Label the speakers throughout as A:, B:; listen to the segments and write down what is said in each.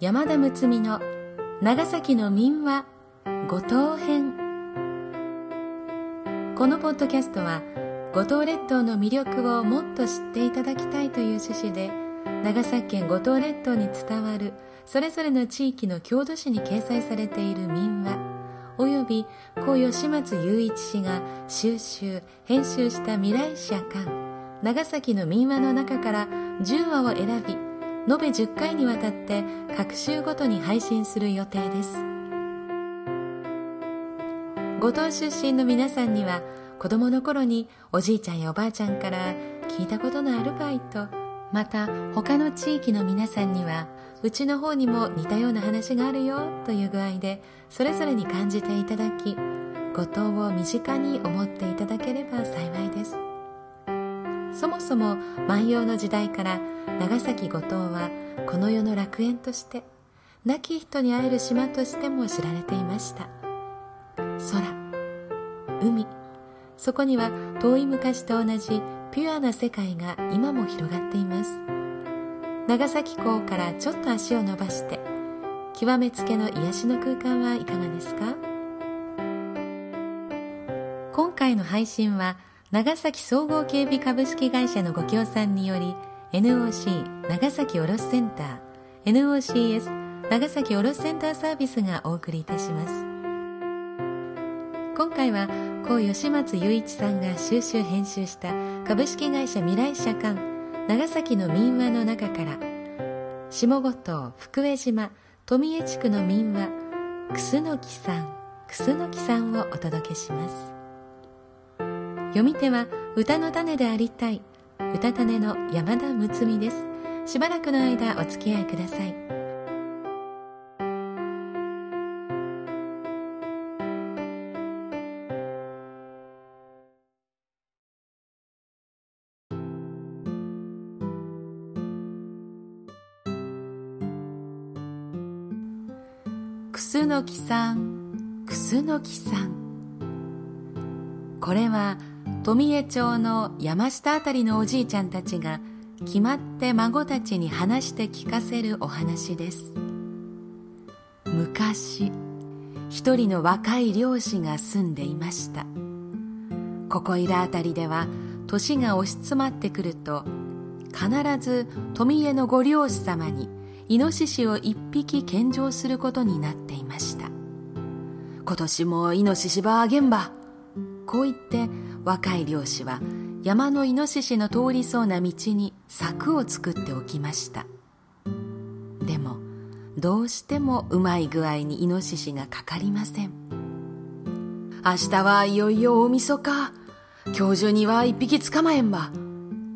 A: 山田睦美の長崎の民話五島編。このポッドキャストは五島列島の魅力をもっと知っていただきたいという趣旨で長崎県五島列島に伝わるそれぞれの地域の郷土史に掲載されている民話および故吉松雄一氏が収集編集した未来社館長崎の民話の中から10話を選び延べ10回にわたって各週ごとに配信する予定です。五島出身の皆さんには子供の頃におじいちゃんやおばあちゃんから聞いたことのあるバイトまた他の地域の皆さんにはうちの方にも似たような話があるよという具合でそれぞれに感じていただき五島を身近に思っていただければ幸いです。そもそも万葉の時代から長崎五島はこの世の楽園として亡き人に会える島としても知られていました。空海。そこには遠い昔と同じピュアな世界が今も広がっています。長崎港からちょっと足を伸ばして極めつけの癒しの空間はいかがですか？今回の配信は長崎総合警備株式会社のご協賛により NOC 長崎卸センター NOCS 長崎卸センターサービスがお送りいたします。今回は高吉松雄一さんが収集編集した株式会社未来社館長崎の民話の中から下五島福江島富江地区の民話楠木さん楠木さんをお届けします。読み手は歌の種でありたい。歌種の山田睦美です。しばらくの間お付き合いください。楠木さん楠木さん。これは富江町の山下あたりのおじいちゃんたちが決まって孫たちに話して聞かせるお話です。昔一人の若い漁師が住んでいました。ここいらあたりでは年が押し詰まってくると必ず富江のご漁師様にイノシシを一匹献上することになっていました。今年もイノシシばあげんばこう言って若い漁師は山のイノシシの通りそうな道に柵を作っておきました。でもどうしてもうまい具合にイノシシがかかりません。明日はいよいよ大晦日。今日中には一匹捕まえんば。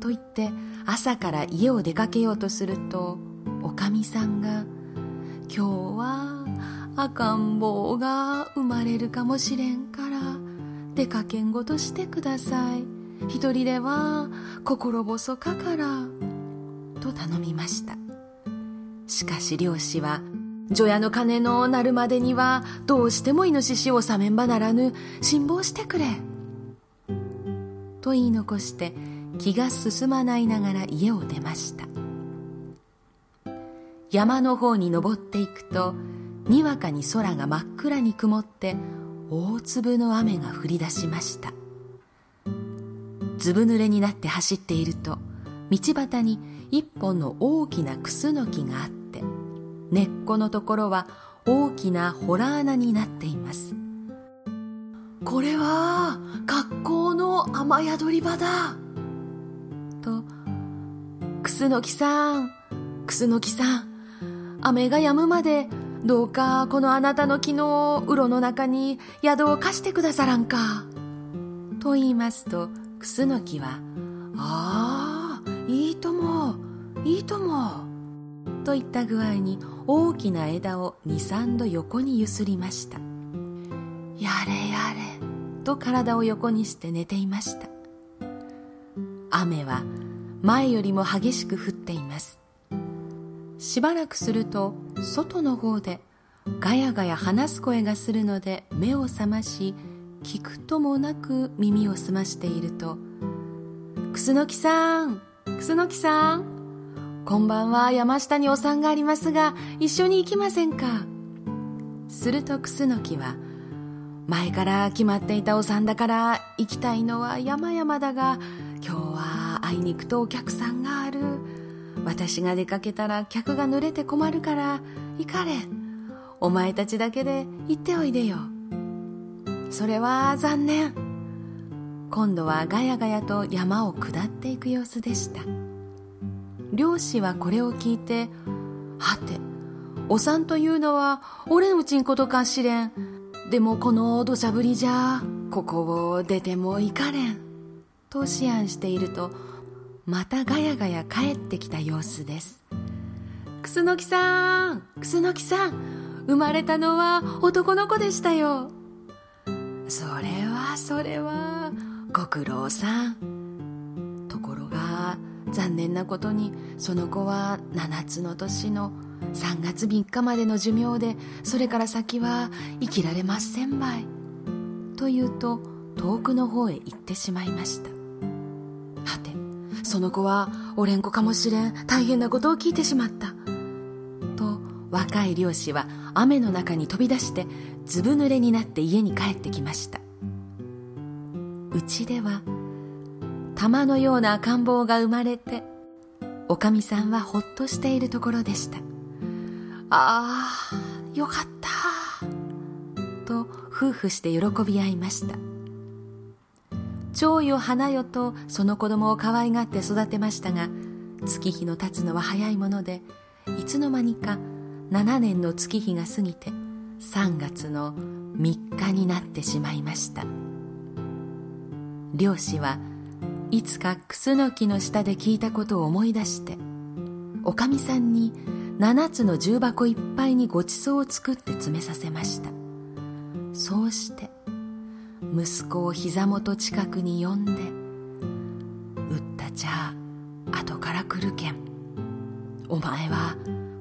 A: と言って朝から家を出かけようとするとおかみさんが「今日は赤ん坊が生まれるかもしれんから出かけんごとしてください。一人では心細かから」と頼みました。しかし漁師は除夜の鐘の鳴るまでにはどうしてもイノシシをさめんばならぬ。辛抱してくれ。と言い残して気が進まないながら家を出ました。山の方に登っていくとにわかに空が真っ暗に曇って大粒の雨が降り出しました。ずぶ濡れになって走っていると道端に一本の大きなクスノキがあって根っこのところは大きなホラ穴になっています。これは格好の雨宿り場だ。とクスノキさんクスノキさん雨が止むまでどうかこのあなたの木のうろの中に宿を貸してくださらんか。と言いますと、クスノキは、ああ、いいとも、いいとも。といった具合に大きな枝を二三度横にゆすりました。やれやれ、と体を横にして寝ていました。雨は前よりも激しく降っています。しばらくすると外の方でガヤガヤ話す声がするので目を覚まし聞くともなく耳を澄ましていると「クスノキさんクスノキさんこんばんは山下にお産がありますが一緒に行きませんか？するとクスノキは前から決まっていたお産だから行きたいのは山々だが今日はあいにくとお客さんがある。私が出かけたら客が濡れて困るから行かれ。お前たちだけで行っておいでよ。それは残念。今度はガヤガヤと山を下っていく様子でした。漁師はこれを聞いてはてお産というのは俺のうちんことかしれん。でもこの土砂降りじゃここを出ても行かれん。と思案しているとまたガヤガヤ帰ってきた様子です。楠木さん楠木さん生まれたのは男の子でしたよ。それはそれはご苦労さん。ところが残念なことにその子は7つの年の3月3日までの寿命でそれから先は生きられませんばい。と言うと遠くの方へ行ってしまいました。その子はおれん子かもしれん大変なことを聞いてしまった。と若い漁師は雨の中に飛び出してずぶ濡れになって家に帰ってきました。うちでは玉のような赤ん坊が生まれておかみさんはほっとしているところでした。ああよかったと夫婦して喜び合いました。蝶よ花よとその子供を可愛がって育てましたが月日の経つのは早いものでいつの間にか7年の月日が過ぎて3月の3日になってしまいました。漁師はいつかクスノキの下で聞いたことを思い出しておかみさんに7つの重箱いっぱいにごちそうを作って詰めさせました。そうして息子を膝元近くに呼んで「打ったちゃ後から来るけん。お前は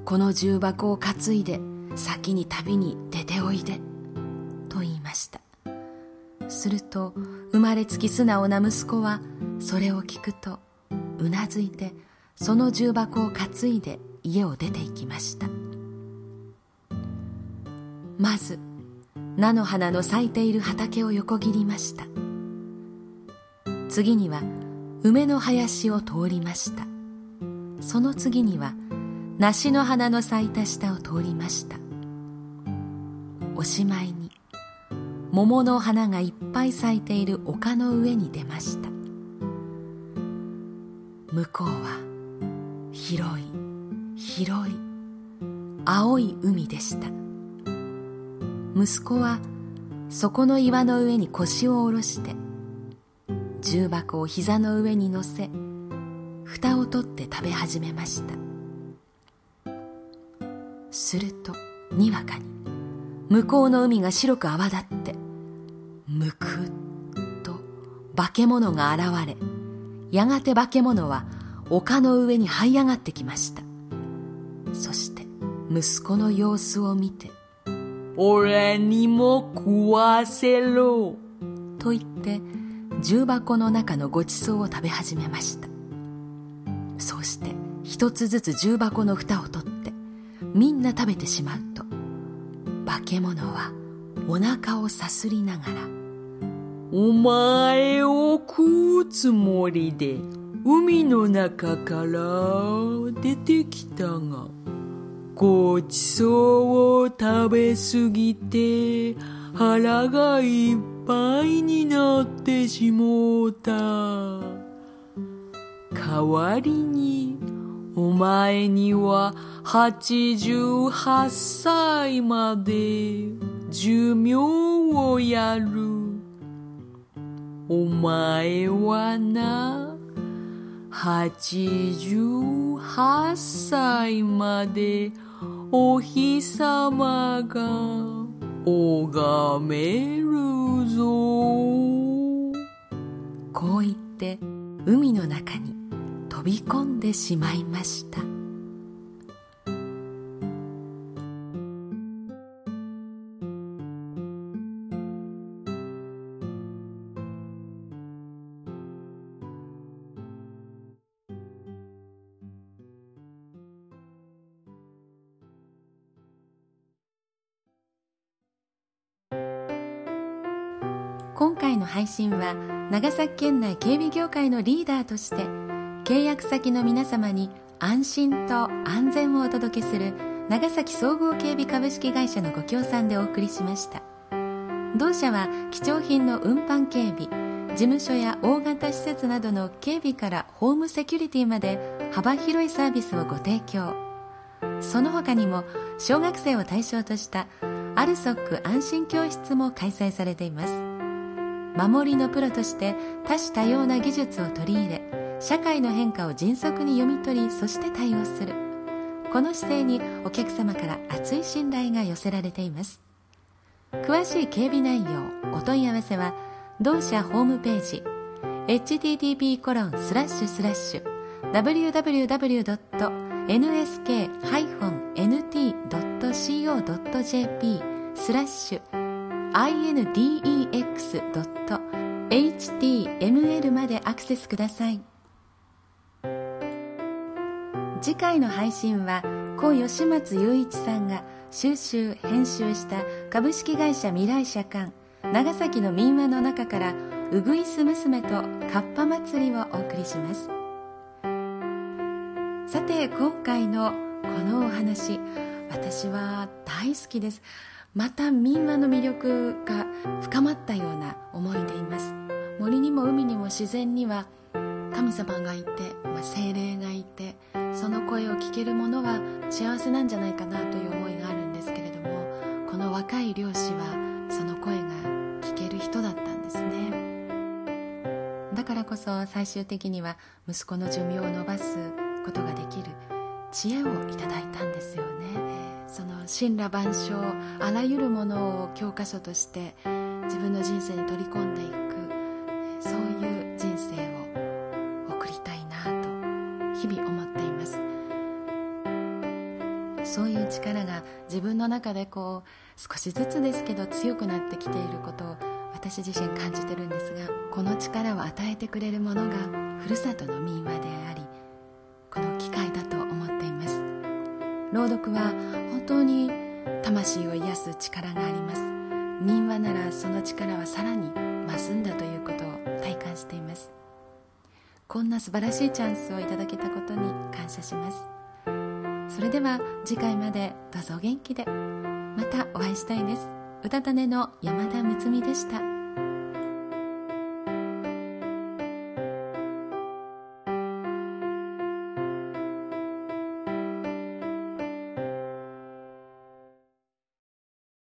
A: この重箱を担いで先に旅に出ておいで」と言いました。すると生まれつき素直な息子はそれを聞くとうなずいてその重箱を担いで家を出て行きました。まず菜の花の咲いている畑を横切りました。次には梅の林を通りました。その次には梨の花の咲いた下を通りました。おしまいに桃の花がいっぱい咲いている丘の上に出ました。向こうは広い広い青い海でした。息子はそこの岩の上に腰を下ろして重箱を膝の上に乗せ蓋を取って食べ始めました。するとにわかに向こうの海が白く泡立ってむくっと化け物が現れやがて化け物は丘の上に這い上がってきました。そして息子の様子を見て
B: 俺にも食わせろ。
A: と言って重箱の中のごちそうを食べ始めましたそうして一つずつ重箱の蓋を取ってみんな食べてしまうと化け物はお腹をさすりながら
B: お前を食うつもりで海の中から出てきたがごちそうを食べすぎて腹がいっぱいになってしもうた。代わりにお前には88歳まで寿命をやる。お前はな、88歳までお日様が拝めるぞ。
A: こう言って海の中に飛び込んでしまいました。の配信は長崎県内警備業界のリーダーとして契約先の皆様に安心と安全をお届けする長崎総合警備株式会社のご協賛でお送りしました。同社は貴重品の運搬警備事務所や大型施設などの警備からホームセキュリティまで幅広いサービスをご提供。その他にも小学生を対象としたアルソック安心教室も開催されています。守りのプロとして多種多様な技術を取り入れ社会の変化を迅速に読み取りそして対応する。この姿勢にお客様から熱い信頼が寄せられています。詳しい警備内容お問い合わせは同社ホームページ http コロンスラッシュスラッシュ www.nsk-nt.co.jp スラッシュ index.html までアクセスください。次回の配信は故吉松雄一さんが収集編集した株式会社未来社館長崎の民話の中からうぐいす娘とかっぱ祭りをお送りします。さて今回のこのお話私は大好きです。また民話の魅力が深まったような思いでいます。森にも海にも自然には神様がいて、まあ、精霊がいてその声を聞けるものは幸せなんじゃないかなという思いがあるんですけれどもこの若い漁師はその声が聞ける人だったんですね。だからこそ最終的には息子の寿命を延ばすことができる知恵をいただいたんですよね。その神羅万象あらゆるものを教科書として自分の人生に取り込んでいくそういう人生を送りたいなと日々思っています。そういう力が自分の中でこう少しずつですけど強くなってきていることを私自身感じてるんですがこの力を与えてくれるものがふるさとの民話でありこの機会だと朗読は本当に魂を癒す力があります。民話ならその力はさらに増すんだということを体感しています。こんな素晴らしいチャンスをいただけたことに感謝します。それでは次回までどうぞお元気で。またお会いしたいです。歌種の山田睦美でした。